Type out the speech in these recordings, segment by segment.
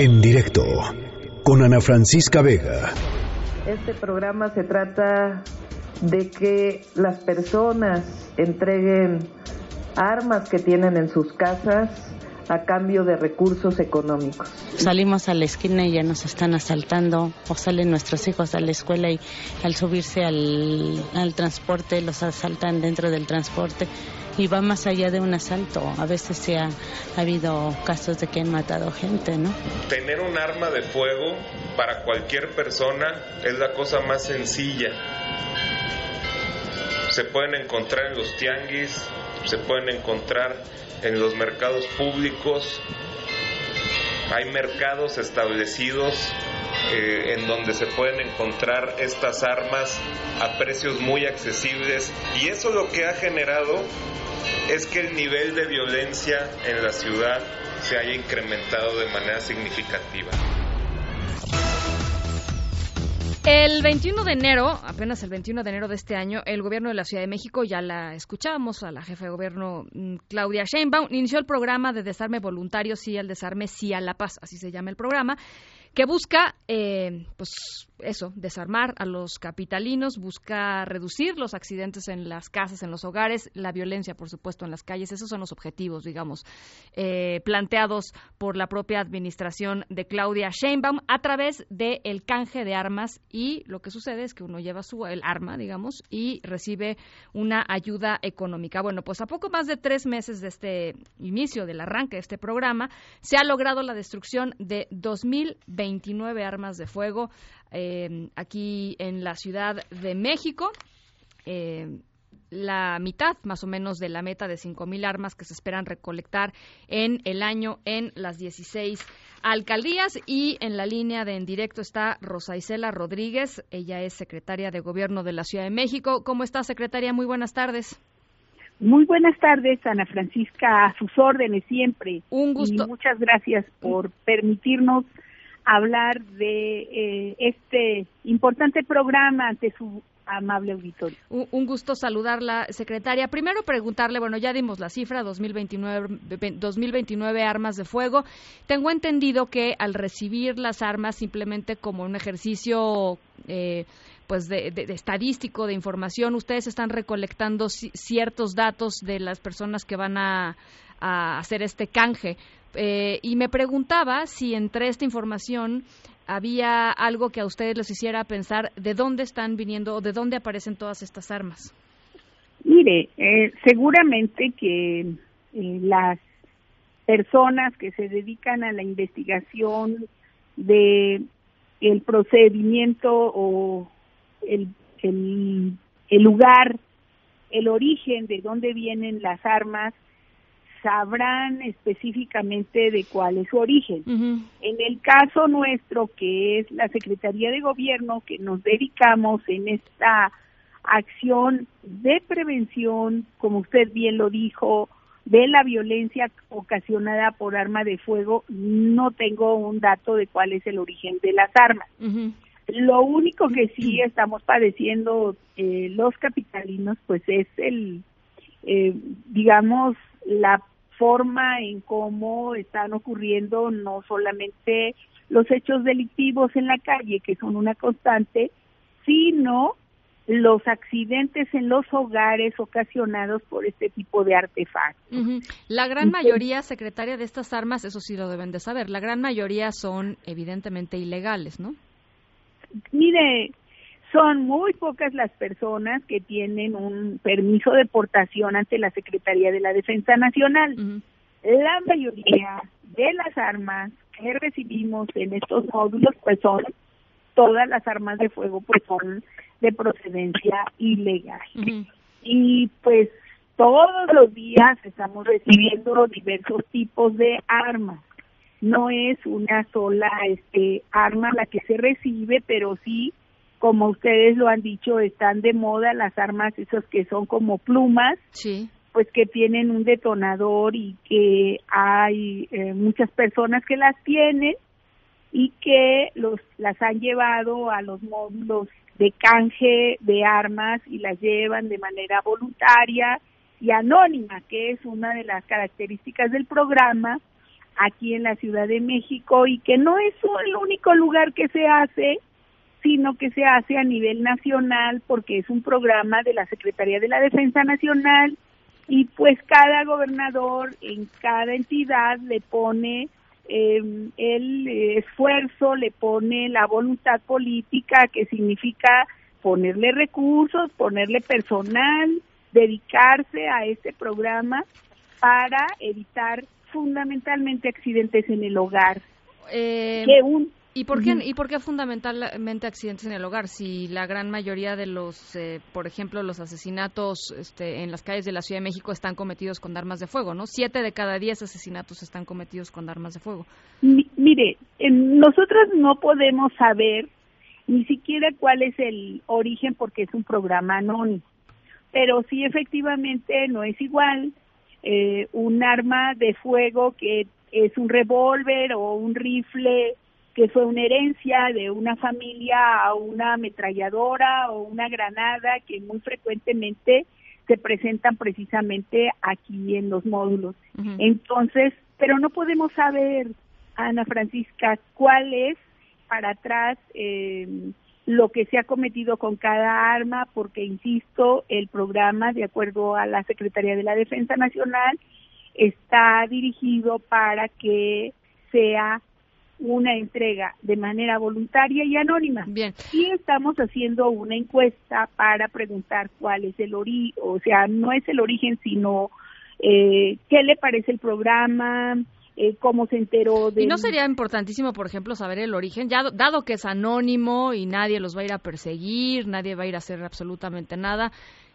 En directo con Ana Francisca Vega. Este programa se trata de que las personas entreguen armas que tienen en sus casas a cambio de recursos económicos. Salimos a la esquina y ya nos están asaltando o salen nuestros hijos a la escuela y al subirse al, al transporte los asaltan dentro del transporte y va más allá de un asalto. A veces se ha, habido casos de que han matado gente, ¿no? Tener un arma de fuego para cualquier persona es la cosa más sencilla. Se pueden encontrar en los tianguis, se pueden encontrar en los mercados públicos. Hay mercados establecidos eh, en donde se pueden encontrar estas armas a precios muy accesibles y eso lo que ha generado es que el nivel de violencia en la ciudad se haya incrementado de manera significativa. El 21 de enero, apenas el 21 de enero de este año, el gobierno de la Ciudad de México, ya la escuchamos a la jefa de gobierno mm, Claudia Sheinbaum, inició el programa de desarme voluntario, sí al desarme, sí a la paz, así se llama el programa, que busca, eh, pues eso, desarmar a los capitalinos, busca reducir los accidentes en las casas, en los hogares, la violencia, por supuesto, en las calles. Esos son los objetivos, digamos, eh, planteados por la propia administración de Claudia Sheinbaum a través del el canje de armas y lo que sucede es que uno lleva su el arma, digamos, y recibe una ayuda económica. Bueno, pues a poco más de tres meses de este inicio, del arranque de este programa, se ha logrado la destrucción de 2.029 armas de fuego eh, aquí en la Ciudad de México. Eh, la mitad más o menos de la meta de 5.000 armas que se esperan recolectar en el año en las 16 alcaldías y en la línea de en directo está Rosa Isela Rodríguez, ella es secretaria de Gobierno de la Ciudad de México. ¿Cómo está, secretaria? Muy buenas tardes. Muy buenas tardes, Ana Francisca, a sus órdenes siempre. Un gusto. Y muchas gracias por permitirnos hablar de eh, este importante programa ante su amable auditorio. Un gusto saludarla, secretaria. Primero preguntarle, bueno, ya dimos la cifra, 2029, 2029 armas de fuego. Tengo entendido que al recibir las armas simplemente como un ejercicio... Eh, pues de, estadístico, de información, ustedes están recolectando ciertos datos de las personas que van a, a hacer este canje. Eh, y me preguntaba si entre esta información había algo que a ustedes les hiciera pensar de dónde están viniendo o de dónde aparecen todas estas armas. Mire, eh, seguramente que eh, las personas que se dedican a la investigación de el procedimiento o el, el lugar, el origen de dónde vienen las armas, sabrán específicamente de cuál es su origen. En el caso nuestro, que es la Secretaría de Gobierno, que nos dedicamos en esta acción de prevención, como usted bien lo dijo, de la violencia ocasionada por arma de fuego, no tengo un dato de cuál es el origen de las armas. Lo único que sí estamos padeciendo eh, los capitalinos, pues es el, eh, digamos, la forma en cómo están ocurriendo no solamente los hechos delictivos en la calle, que son una constante, sino los accidentes en los hogares ocasionados por este tipo de artefactos. La gran mayoría, secretaria, de estas armas, eso sí lo deben de saber, la gran mayoría son evidentemente ilegales, ¿no? Mire, son muy pocas las personas que tienen un permiso de portación ante la Secretaría de la Defensa Nacional. La mayoría de las armas que recibimos en estos módulos pues son todas las armas de fuego pues son de procedencia ilegal. Y pues todos los días estamos recibiendo diversos tipos de armas. No es una sola este arma la que se recibe, pero sí como ustedes lo han dicho, están de moda las armas esas que son como plumas, sí. pues que tienen un detonador y que hay eh, muchas personas que las tienen y que los las han llevado a los módulos de canje de armas y las llevan de manera voluntaria y anónima, que es una de las características del programa, aquí en la Ciudad de México y que no es el único lugar que se hace, sino que se hace a nivel nacional porque es un programa de la Secretaría de la Defensa Nacional y pues cada gobernador en cada entidad le pone eh, el esfuerzo, le pone la voluntad política que significa ponerle recursos, ponerle personal, dedicarse a este programa para evitar fundamentalmente accidentes en el hogar. Eh, ¿Y por, qué, ¿Y por qué fundamentalmente accidentes en el hogar? Si la gran mayoría de los, eh, por ejemplo, los asesinatos este, en las calles de la Ciudad de México están cometidos con armas de fuego, ¿no? Siete de cada diez asesinatos están cometidos con armas de fuego. mire, nosotros no podemos saber ni siquiera cuál es el origen porque es un programa anónimo, pero sí efectivamente no es igual eh, un arma de fuego que es un revólver o un rifle que fue una herencia de una familia a una ametralladora o una granada que muy frecuentemente se presentan precisamente aquí en los módulos. Entonces, pero no podemos saber, Ana Francisca, cuál es para atrás eh, lo que se ha cometido con cada arma, porque, insisto, el programa, de acuerdo a la Secretaría de la Defensa Nacional, está dirigido para que sea una entrega de manera voluntaria y anónima. Bien. Y estamos haciendo una encuesta para preguntar cuál es el origen, o sea, no es el origen, sino eh, qué le parece el programa, eh, cómo se enteró de... ¿Y no sería importantísimo, por ejemplo, saber el origen? Ya dado que es anónimo y nadie los va a ir a perseguir, nadie va a ir a hacer absolutamente nada,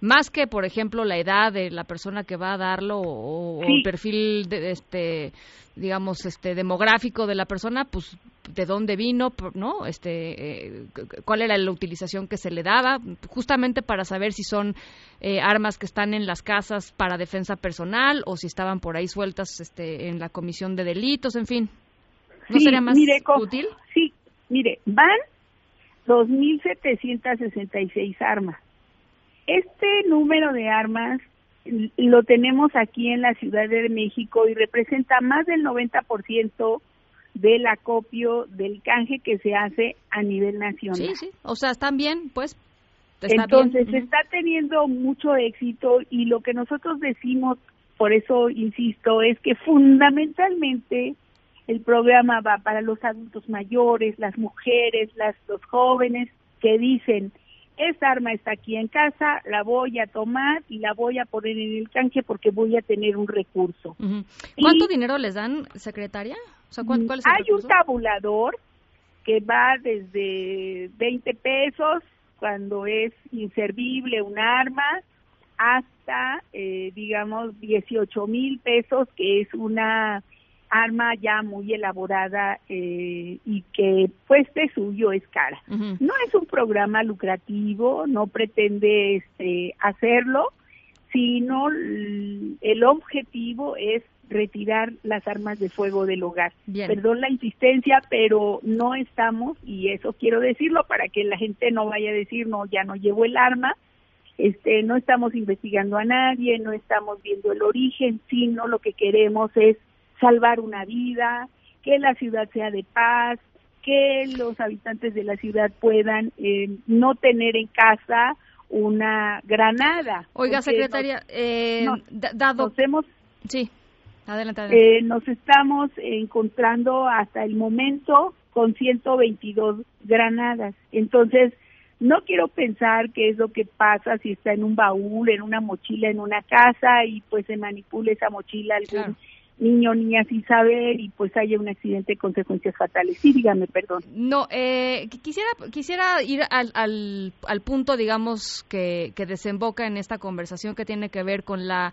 más que por ejemplo la edad de la persona que va a darlo o, el perfil de, este digamos este demográfico de la persona pues de dónde vino no este eh, cuál era la utilización que se le daba justamente para saber si son eh, armas que están en las casas para defensa personal o si estaban por ahí sueltas este en la comisión de delitos en fin. No sería más útil sí mire van 2.766 armas este número de armas lo tenemos aquí en la Ciudad de México y representa más del 90% del acopio del canje que se hace a nivel nacional. Sí, sí, o sea, están bien, pues. Entonces, está teniendo mucho éxito y lo que nosotros decimos, por eso insisto, es que fundamentalmente el programa va para los adultos mayores, las mujeres, las, los jóvenes que dicen, esa arma está aquí en casa, la voy a tomar y la voy a poner en el canje porque voy a tener un recurso. ¿Cuánto dinero les dan, secretaria? hay un tabulador que va desde 20 pesos cuando es inservible un arma hasta, eh, digamos, 18 mil pesos, que es una arma ya muy elaborada eh, y que pues de suyo es cara. No es un programa lucrativo, no pretende este hacerlo, sino el objetivo es retirar las armas de fuego del hogar. Perdón la insistencia, pero no estamos, y eso quiero decirlo para que la gente no vaya a decir, no, ya no llevo el arma, este, no estamos investigando a nadie, no estamos viendo el origen, sino lo que queremos es salvar una vida, que la ciudad sea de paz, que los habitantes de la ciudad puedan eh, no tener en casa una granada. Oiga, secretaria, eh, dado... Nos hemos, sí, adelante, adelante. Eh, nos estamos encontrando hasta el momento con 122 granadas. Entonces, no quiero pensar qué es lo que pasa si está en un baúl, en una mochila, en una casa y pues se manipula esa mochila algún niño niña sin saber y pues haya un accidente de consecuencias fatales. Sí, dígame, perdón. No, eh, quisiera, quisiera ir al, al, al punto, digamos, que, que desemboca en esta conversación que tiene que ver con la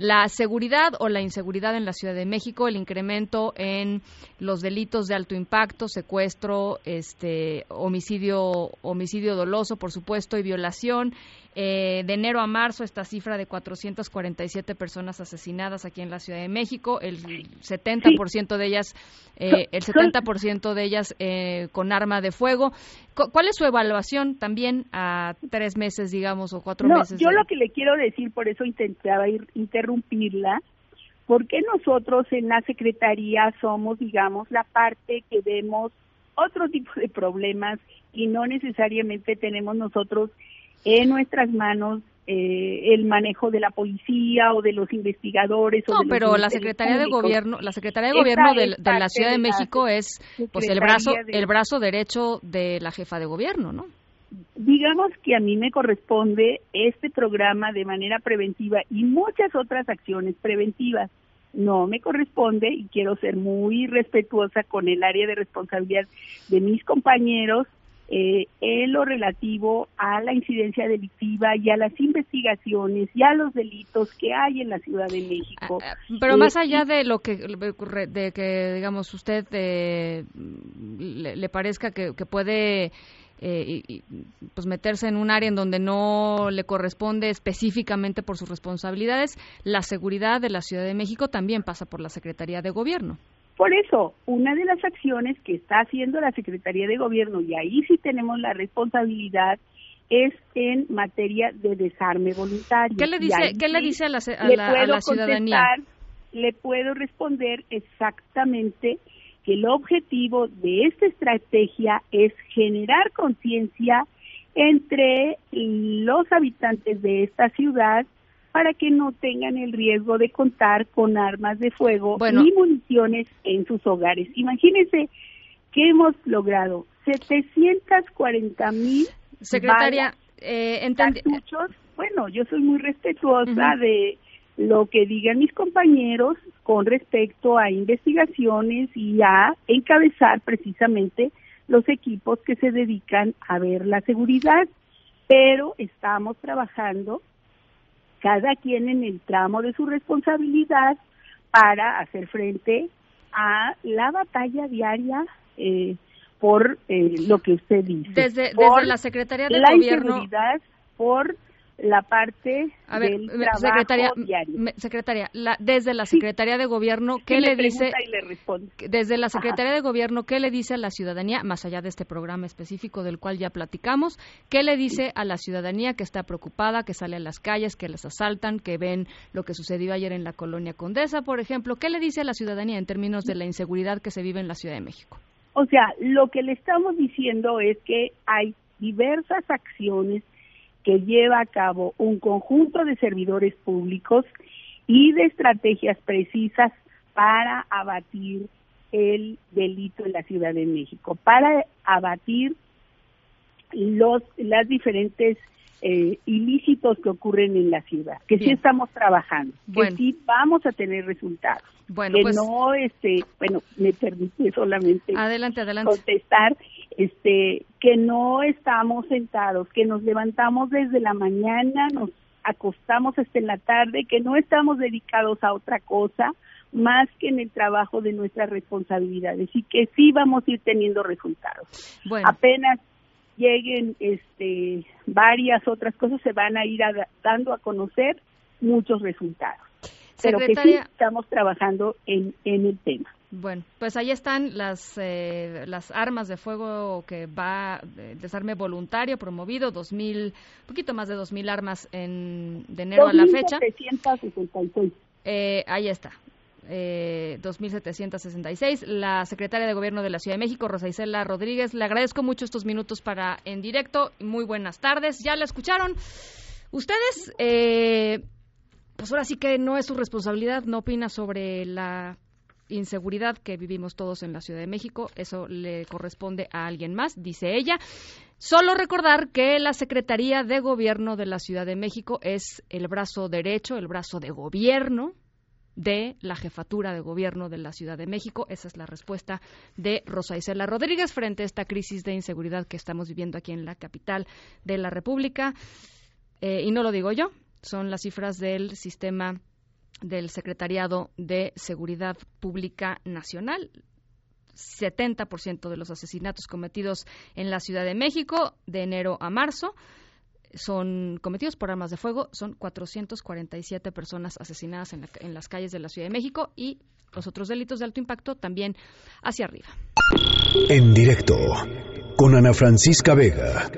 la seguridad o la inseguridad en la Ciudad de México, el incremento en los delitos de alto impacto, secuestro, este, homicidio, homicidio doloso, por supuesto, y violación. Eh, de enero a marzo, esta cifra de 447 personas asesinadas aquí en la Ciudad de México, el 70% de ellas, eh, el 70% de ellas eh, con arma de fuego. ¿Cuál es su evaluación también a tres meses, digamos, o cuatro meses? Yo lo que le quiero decir, por eso intentaba ir, interrumpirla, porque nosotros en la Secretaría somos, digamos, la parte que vemos otro tipo de problemas y no necesariamente tenemos nosotros en nuestras manos eh, el manejo de la policía o de los investigadores. No, pero la Secretaría de Gobierno, la Secretaría de Gobierno de, la Ciudad de, México es pues el brazo, el brazo derecho de la jefa de gobierno, ¿no? Digamos que a mí me corresponde este programa de manera preventiva y muchas otras acciones preventivas. No me corresponde y quiero ser muy respetuosa con el área de responsabilidad de mis compañeros eh, en lo relativo a la incidencia delictiva y a las investigaciones y a los delitos que hay en la Ciudad de México. Ah, ah, pero más eh, allá de lo que de que digamos usted eh, le, parezca que, puede eh, pues meterse en un área en donde no le corresponde específicamente por sus responsabilidades, la seguridad de la Ciudad de México también pasa por la Secretaría de Gobierno. Por eso, una de las acciones que está haciendo la Secretaría de Gobierno, y ahí sí tenemos la responsabilidad, es en materia de desarme voluntario. ¿Qué le dice, ¿qué le dice a la, ciudadanía? le puedo responder exactamente que el objetivo de esta estrategia es generar conciencia entre los habitantes de esta ciudad para que no tengan el riesgo de contar con armas de fuego ni municiones en sus hogares. Imagínense que hemos logrado 740 mil secretaria eh, cartuchos. Bueno, yo soy muy respetuosa de lo que digan mis compañeros con respecto a investigaciones y a encabezar precisamente los equipos que se dedican a ver la seguridad, pero estamos trabajando cada quien en el tramo de su responsabilidad para hacer frente a la batalla diaria eh, por eh, lo que usted dice. Desde, desde la Secretaría de la Gobierno. por la parte del trabajo secretaria, diario. secretaria, desde la Secretaría de Gobierno, ¿qué le, dice? Desde la Secretaría de Gobierno, ¿qué le dice a la ciudadanía, más allá de este programa específico del cual ya platicamos, qué le dice a la ciudadanía que está preocupada, que sale a las calles, que les asaltan, que ven lo que sucedió ayer en la colonia Condesa, por ejemplo? ¿Qué le dice a la ciudadanía en términos de la inseguridad que se vive en la Ciudad de México? O sea, lo que le estamos diciendo es que hay diversas acciones que lleva a cabo un conjunto de servidores públicos y de estrategias precisas para abatir el delito en la Ciudad de México, para abatir los las diferentes eh, ilícitos que ocurren en la ciudad, que sí estamos trabajando, que sí vamos a tener resultados. Bueno, que pues no, este, bueno, me permite solamente adelante, adelante. contestar, este, que no estamos sentados, que nos levantamos desde la mañana, nos acostamos hasta en la tarde, que no estamos dedicados a otra cosa más que en el trabajo de nuestras responsabilidades y que sí vamos a ir teniendo resultados. Bueno. Apenas lleguen este, varias otras cosas, se van a ir dando a conocer muchos resultados. Pero que sí estamos trabajando en, en el tema. Bueno, pues ahí están las eh, las armas de fuego que va desarme voluntario promovido, dos mil, poquito más de dos mil armas en de enero a la fecha. Eh, ahí está, eh, 2.766. La secretaria de Gobierno de la Ciudad de México, Rosa Isela Rodríguez, le agradezco mucho estos minutos para En Directo. Muy buenas tardes. Ya la escucharon. Ustedes, eh, pues ahora sí que no es su responsabilidad, no opina sobre la inseguridad que vivimos todos en la Ciudad de México. Eso le corresponde a alguien más, dice ella. Solo recordar que la Secretaría de Gobierno de la Ciudad de México es el brazo derecho, el brazo de gobierno de la jefatura de gobierno de la Ciudad de México. Esa es la respuesta de Rosa Isela Rodríguez frente a esta crisis de inseguridad que estamos viviendo aquí en la capital de la República. Eh, y no lo digo yo, son las cifras del sistema del Secretariado de Seguridad Pública Nacional. 70% de los asesinatos cometidos en la Ciudad de México de enero a marzo son cometidos por armas de fuego. Son 447 personas asesinadas en, en, las calles de la Ciudad de México y los otros delitos de alto impacto también hacia arriba. En directo con Ana Francisca Vega.